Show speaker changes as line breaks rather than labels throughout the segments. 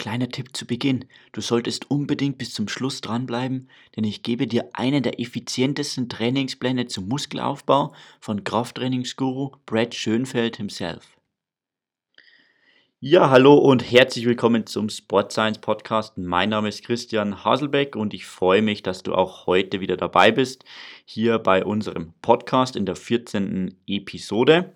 Kleiner Tipp zu Beginn. Du solltest unbedingt bis zum Schluss dranbleiben, denn ich gebe dir einen der effizientesten Trainingspläne zum Muskelaufbau von Krafttrainingsguru Brad Schönfeld himself. Ja, hallo und herzlich willkommen zum Sport Science Podcast. Mein Name ist Christian Haselbeck und ich freue mich, dass du auch heute wieder dabei bist, hier bei unserem Podcast in der 14. Episode.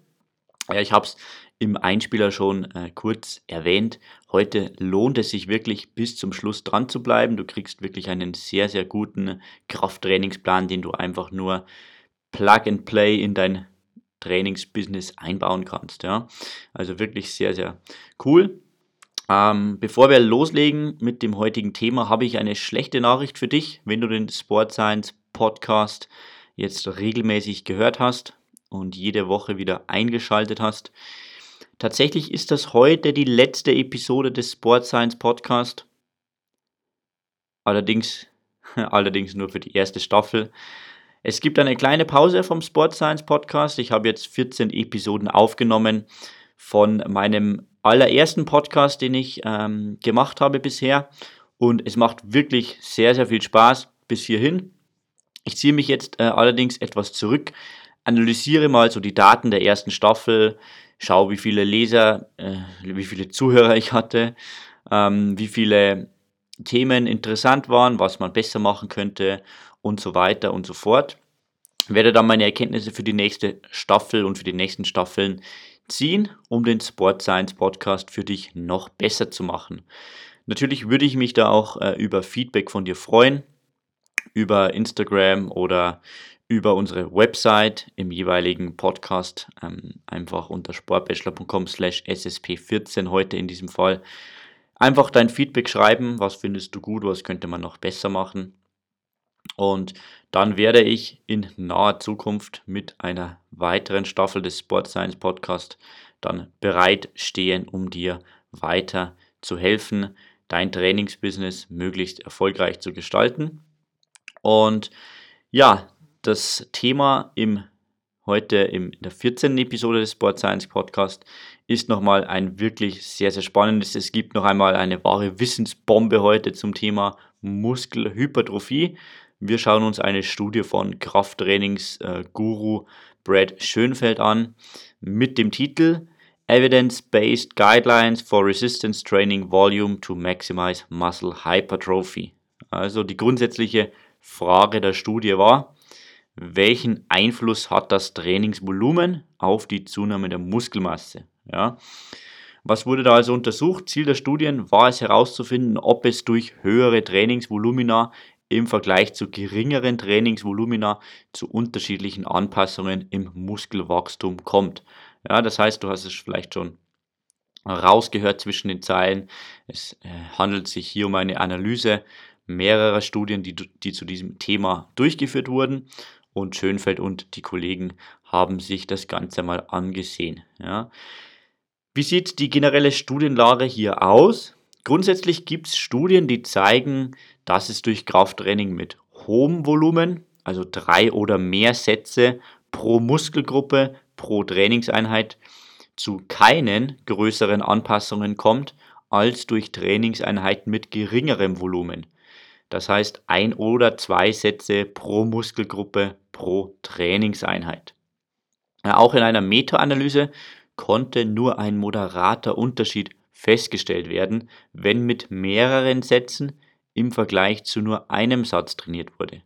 Ja, ich habe es im Einspieler schon äh, kurz erwähnt. Heute lohnt es sich wirklich bis zum Schluss dran zu bleiben. Du kriegst wirklich einen sehr, sehr guten Krafttrainingsplan, den du einfach nur Plug and Play in dein Trainingsbusiness einbauen kannst. Ja? Also wirklich sehr, sehr cool. Ähm, bevor wir loslegen mit dem heutigen Thema, habe ich eine schlechte Nachricht für dich. Wenn du den Sport Science Podcast jetzt regelmäßig gehört hast und jede Woche wieder eingeschaltet hast, Tatsächlich ist das heute die letzte Episode des Sport Science Podcast. Allerdings, allerdings nur für die erste Staffel. Es gibt eine kleine Pause vom Sport Science Podcast. Ich habe jetzt 14 Episoden aufgenommen von meinem allerersten Podcast, den ich ähm, gemacht habe bisher. Und es macht wirklich sehr, sehr viel Spaß bis hierhin. Ich ziehe mich jetzt äh, allerdings etwas zurück, analysiere mal so die Daten der ersten Staffel, schaue, wie viele Leser, äh, wie viele Zuhörer ich hatte, ähm, wie viele Themen interessant waren, was man besser machen könnte und so weiter und so fort. Werde dann meine Erkenntnisse für die nächste Staffel und für die nächsten Staffeln ziehen, um den Sport Science Podcast für dich noch besser zu machen. Natürlich würde ich mich da auch äh, über Feedback von dir freuen, über Instagram oder über unsere Website im jeweiligen Podcast ähm, einfach unter sportbachelor.com slash ssp14 heute in diesem Fall einfach dein Feedback schreiben, was findest du gut, was könnte man noch besser machen und dann werde ich in naher Zukunft mit einer weiteren Staffel des Sport Science Podcast dann bereit stehen, um dir weiter zu helfen, dein Trainingsbusiness möglichst erfolgreich zu gestalten. Und ja, das Thema im heute in der 14. Episode des Sport Science Podcast ist nochmal ein wirklich sehr, sehr spannendes. Es gibt noch einmal eine wahre Wissensbombe heute zum Thema Muskelhypertrophie. Wir schauen uns eine Studie von Krafttrainingsguru Brad Schönfeld an mit dem Titel Evidence-Based Guidelines for Resistance Training Volume to Maximize Muscle Hypertrophy. Also die grundsätzliche Frage der Studie war, welchen Einfluss hat das Trainingsvolumen auf die Zunahme der Muskelmasse. Ja. Was wurde da also untersucht? Ziel der Studien war es herauszufinden, ob es durch höhere Trainingsvolumina im Vergleich zu geringeren Trainingsvolumina zu unterschiedlichen Anpassungen im Muskelwachstum kommt. Ja, das heißt, du hast es vielleicht schon rausgehört zwischen den Zeilen. Es äh, handelt sich hier um eine Analyse mehrerer Studien, die, die zu diesem Thema durchgeführt wurden und Schönfeld und die Kollegen haben sich das Ganze mal angesehen. Ja. Wie sieht die generelle Studienlage hier aus? Grundsätzlich gibt es Studien, die zeigen, dass es durch Krafttraining mit hohem Volumen, also drei oder mehr Sätze pro Muskelgruppe, pro Trainingseinheit, zu keinen größeren Anpassungen kommt als durch Trainingseinheiten mit geringerem Volumen. Das heißt ein oder zwei Sätze pro Muskelgruppe pro Trainingseinheit. Auch in einer Meta-Analyse konnte nur ein moderater Unterschied festgestellt werden, wenn mit mehreren Sätzen im Vergleich zu nur einem Satz trainiert wurde.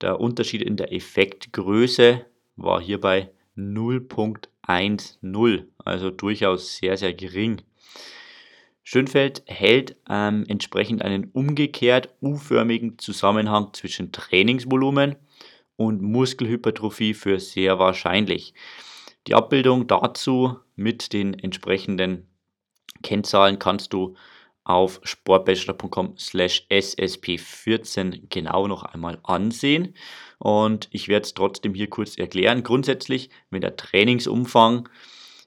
Der Unterschied in der Effektgröße war hierbei 0.10, also durchaus sehr, sehr gering. Schönfeld hält ähm, entsprechend einen umgekehrt U-förmigen Zusammenhang zwischen Trainingsvolumen und Muskelhypertrophie für sehr wahrscheinlich. Die Abbildung dazu mit den entsprechenden Kennzahlen kannst du auf sportbachelor.com slash ssp14 genau noch einmal ansehen. Und ich werde es trotzdem hier kurz erklären. Grundsätzlich, wenn der Trainingsumfang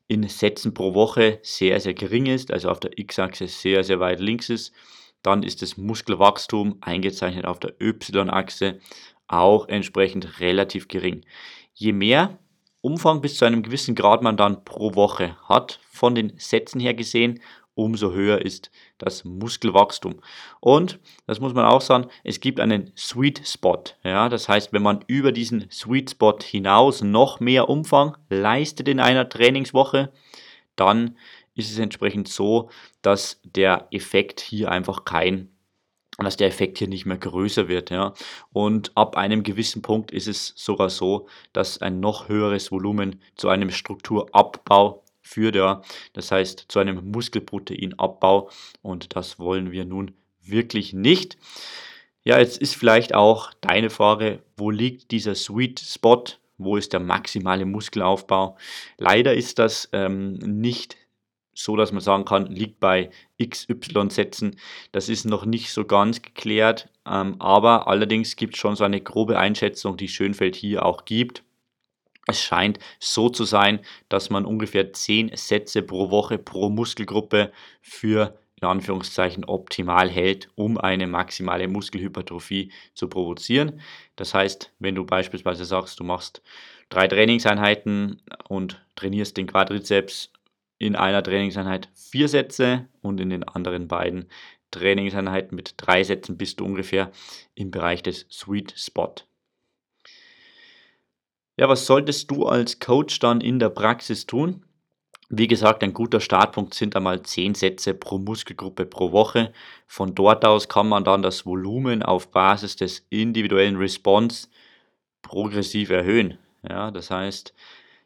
in Sätzen pro Woche sehr, sehr gering ist, also auf der X-Achse sehr, sehr weit links ist, dann ist das Muskelwachstum eingezeichnet auf der Y-Achse auch entsprechend relativ gering. Je mehr Umfang bis zu einem gewissen Grad man dann pro Woche hat, von den Sätzen her gesehen, umso höher ist das Muskelwachstum. Und, das muss man auch sagen, es gibt einen Sweet Spot. Ja, das heißt, wenn man über diesen Sweet Spot hinaus noch mehr Umfang leistet in einer Trainingswoche, dann ist es entsprechend so, dass der Effekt hier einfach kein dass der Effekt hier nicht mehr größer wird. Ja. Und ab einem gewissen Punkt ist es sogar so, dass ein noch höheres Volumen zu einem Strukturabbau führt. Ja. Das heißt zu einem Muskelproteinabbau und das wollen wir nun wirklich nicht. Ja, jetzt ist vielleicht auch deine Frage, wo liegt dieser Sweet Spot? Wo ist der maximale Muskelaufbau? Leider ist das ähm, nicht so, dass man sagen kann, liegt bei XY Sätzen. Das ist noch nicht so ganz geklärt, ähm, aber allerdings gibt es schon so eine grobe Einschätzung, die Schönfeld hier auch gibt. Es scheint so zu sein, dass man ungefähr 10 Sätze pro Woche pro Muskelgruppe für in Anführungszeichen optimal hält, um eine maximale Muskelhypertrophie zu provozieren. Das heißt, wenn du beispielsweise sagst, du machst drei Trainingseinheiten und trainierst den Quadrizeps in einer Trainingseinheit vier Sätze und in den anderen beiden Trainingseinheiten mit drei Sätzen bist du ungefähr im Bereich des Sweet Spot. Ja, was solltest du als Coach dann in der Praxis tun? Wie gesagt, ein guter Startpunkt sind einmal 10 Sätze pro Muskelgruppe pro Woche. Von dort aus kann man dann das Volumen auf Basis des individuellen Response progressiv erhöhen. Ja, das heißt,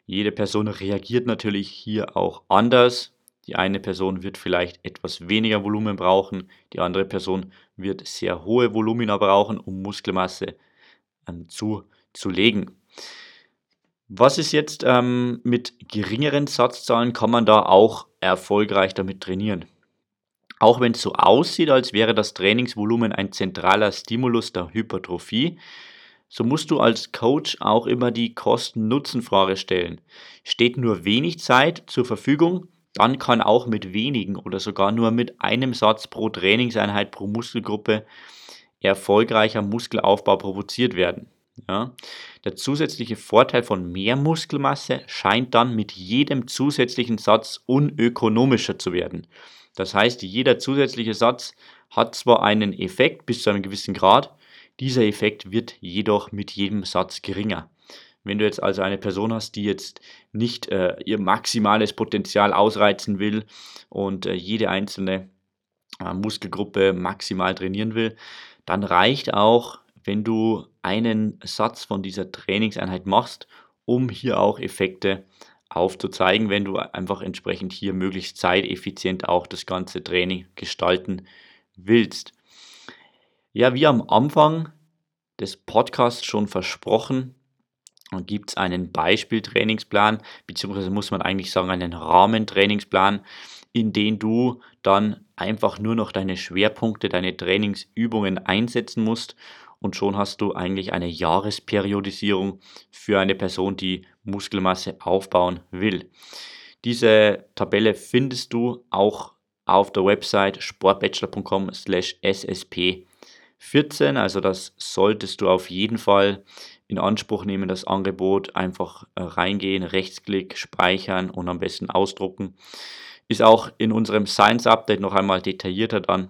jede Person reagiert natürlich hier auch anders. Die eine Person wird vielleicht etwas weniger Volumen brauchen, die andere Person wird sehr hohe Volumina brauchen, um Muskelmasse ähm, zu, legen. Was ist jetzt ähm, mit geringeren Satzzahlen? Kann man da auch erfolgreich damit trainieren? Auch wenn es so aussieht, als wäre das Trainingsvolumen ein zentraler Stimulus der Hypertrophie, so musst du als Coach auch immer die Kosten-Nutzen-Frage stellen. Steht nur wenig Zeit zur Verfügung, dann kann auch mit wenigen oder sogar nur mit einem Satz pro Trainingseinheit pro Muskelgruppe erfolgreicher Muskelaufbau provoziert werden. Ja. Der zusätzliche Vorteil von mehr Muskelmasse scheint dann mit jedem zusätzlichen Satz unökonomischer zu werden. Das heißt, jeder zusätzliche Satz hat zwar einen Effekt bis zu einem gewissen Grad, dieser Effekt wird jedoch mit jedem Satz geringer. Wenn du jetzt also eine Person hast, die jetzt nicht äh, ihr maximales Potenzial ausreizen will und äh, jede einzelne äh, Muskelgruppe maximal trainieren will, dann reicht auch, wenn du einen Satz von dieser Trainingseinheit machst, um hier auch Effekte aufzuzeigen, wenn du einfach entsprechend hier möglichst zeiteffizient auch das ganze Training gestalten willst. Ja, wie am Anfang des Podcasts schon versprochen, gibt es einen Beispieltrainingsplan, beziehungsweise muss man eigentlich sagen, einen Rahmentrainingsplan, in den du dann einfach nur noch deine Schwerpunkte, deine Trainingsübungen einsetzen musst und schon hast du eigentlich eine Jahresperiodisierung für eine Person, die Muskelmasse aufbauen will. Diese Tabelle findest du auch auf der Website sportbachelor.com/ssp 14. Also das solltest du auf jeden Fall in Anspruch nehmen, das Angebot. Einfach äh, reingehen, Rechtsklick, speichern und am besten ausdrucken. Ist auch in unserem Science Update noch einmal detaillierter dann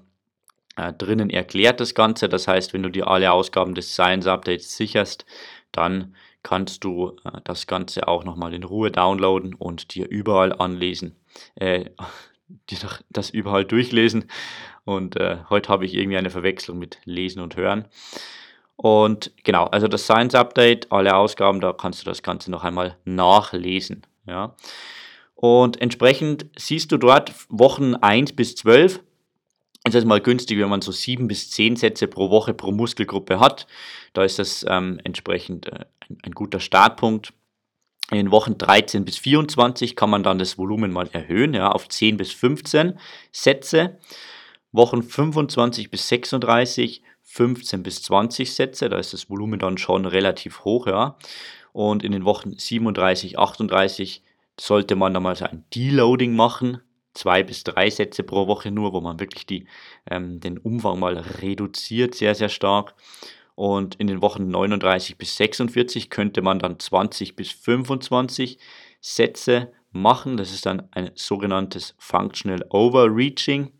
äh, drinnen erklärt das Ganze. Das heißt, wenn du dir alle Ausgaben des Science Updates sicherst, dann kannst du äh, das Ganze auch nochmal in Ruhe downloaden und dir überall anlesen, äh, dir das überall durchlesen und äh, heute habe ich irgendwie eine Verwechslung mit Lesen und Hören. Und genau, also das Science Update, alle Ausgaben, da kannst du das Ganze noch einmal nachlesen. Ja. Und entsprechend siehst du dort Wochen 1 bis 12. Es ist mal günstig, wenn man so 7 bis 10 Sätze pro Woche pro Muskelgruppe hat. Da ist das ähm, entsprechend äh, ein, ein guter Startpunkt. In Wochen 13 bis 24 kann man dann das Volumen mal erhöhen, ja, auf 10 bis 15 Sätze. Wochen 25 bis 36 15 bis 20 Sätze, da ist das Volumen dann schon relativ hoch, ja. Und in den Wochen 37, 38 sollte man dann mal so ein Deloading machen, zwei bis drei Sätze pro Woche nur, wo man wirklich die, ähm, den Umfang mal reduziert, sehr, sehr stark. Und in den Wochen 39 bis 46 könnte man dann 20 bis 25 Sätze machen. Das ist dann ein sogenanntes Functional Overreaching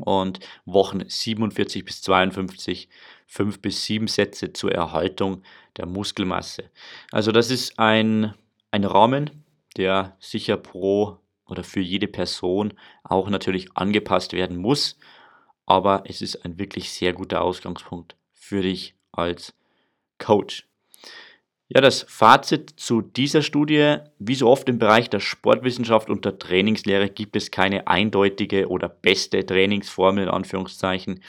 und Wochen 47 bis 52 fünf bis sieben Sätze zur Erhaltung der Muskelmasse. Also das ist ein, ein Rahmen, der sicher pro oder für jede Person auch natürlich angepasst werden muss, aber es ist ein wirklich sehr guter Ausgangspunkt für dich als Coach. Ja, das Fazit zu dieser Studie, wie so oft im Bereich der Sportwissenschaft und der Trainingslehre gibt es keine eindeutige oder beste Trainingsformel in Anführungszeichen.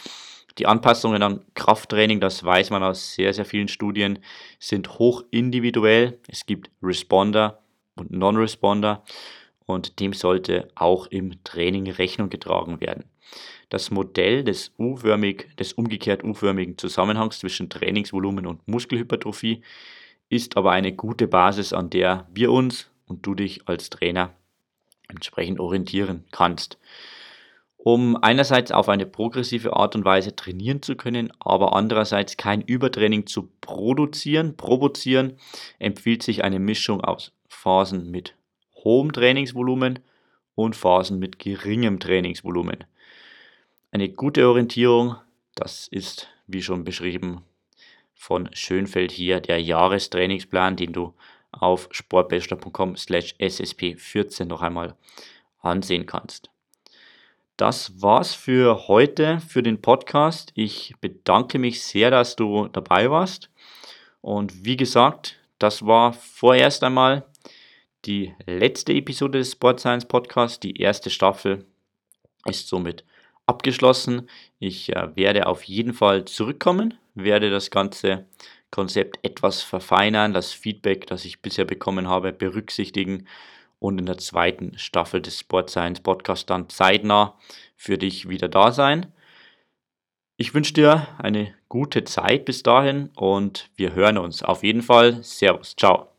Die Anpassungen an Krafttraining, das weiß man aus sehr, sehr vielen Studien, sind hoch individuell. Es gibt Responder und Non-Responder und dem sollte auch im Training Rechnung getragen werden. Das Modell des des umgekehrt U-förmigen Zusammenhangs zwischen Trainingsvolumen und Muskelhypertrophie ist aber eine gute Basis, an der wir uns und du dich als Trainer entsprechend orientieren kannst. Um einerseits auf eine progressive Art und Weise trainieren zu können, aber andererseits kein Übertraining zu produzieren, provozieren, empfiehlt sich eine Mischung aus Phasen mit hohem Trainingsvolumen und Phasen mit geringem Trainingsvolumen. Eine gute Orientierung, das ist, wie schon beschrieben, von Schönfeld hier der Jahrestrainingsplan, den du auf sportbester.com slash ssp14 noch einmal ansehen kannst. Das war's für heute, für den Podcast. Ich bedanke mich sehr, dass du dabei warst. Und wie gesagt, das war vorerst einmal die letzte Episode des Sport Science Podcasts. Die erste Staffel ist somit abgeschlossen. Ich äh, werde auf jeden Fall zurückkommen, werde das ganze Konzept etwas verfeinern, das Feedback, das ich bisher bekommen habe, berücksichtigen und in der zweiten Staffel des Sport Science Podcasts dann zeitnah für dich wieder da sein. Ich wünsche dir eine gute Zeit bis dahin und wir hören uns auf jeden Fall. Servus, ciao.